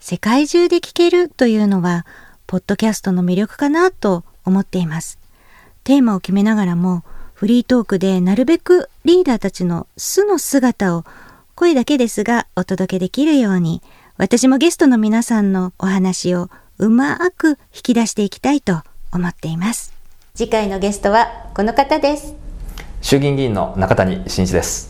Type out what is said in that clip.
世界中で聞けるというのはポッドキャストの魅力かなと思っています。テーマを決めながらもフリートークでなるべくリーダーたちの素の姿を声だけですがお届けできるように私もゲストの皆さんのお話をうまく引き出していきたいと思っています。次回のゲストはこの方です。衆議院議員の中谷真一です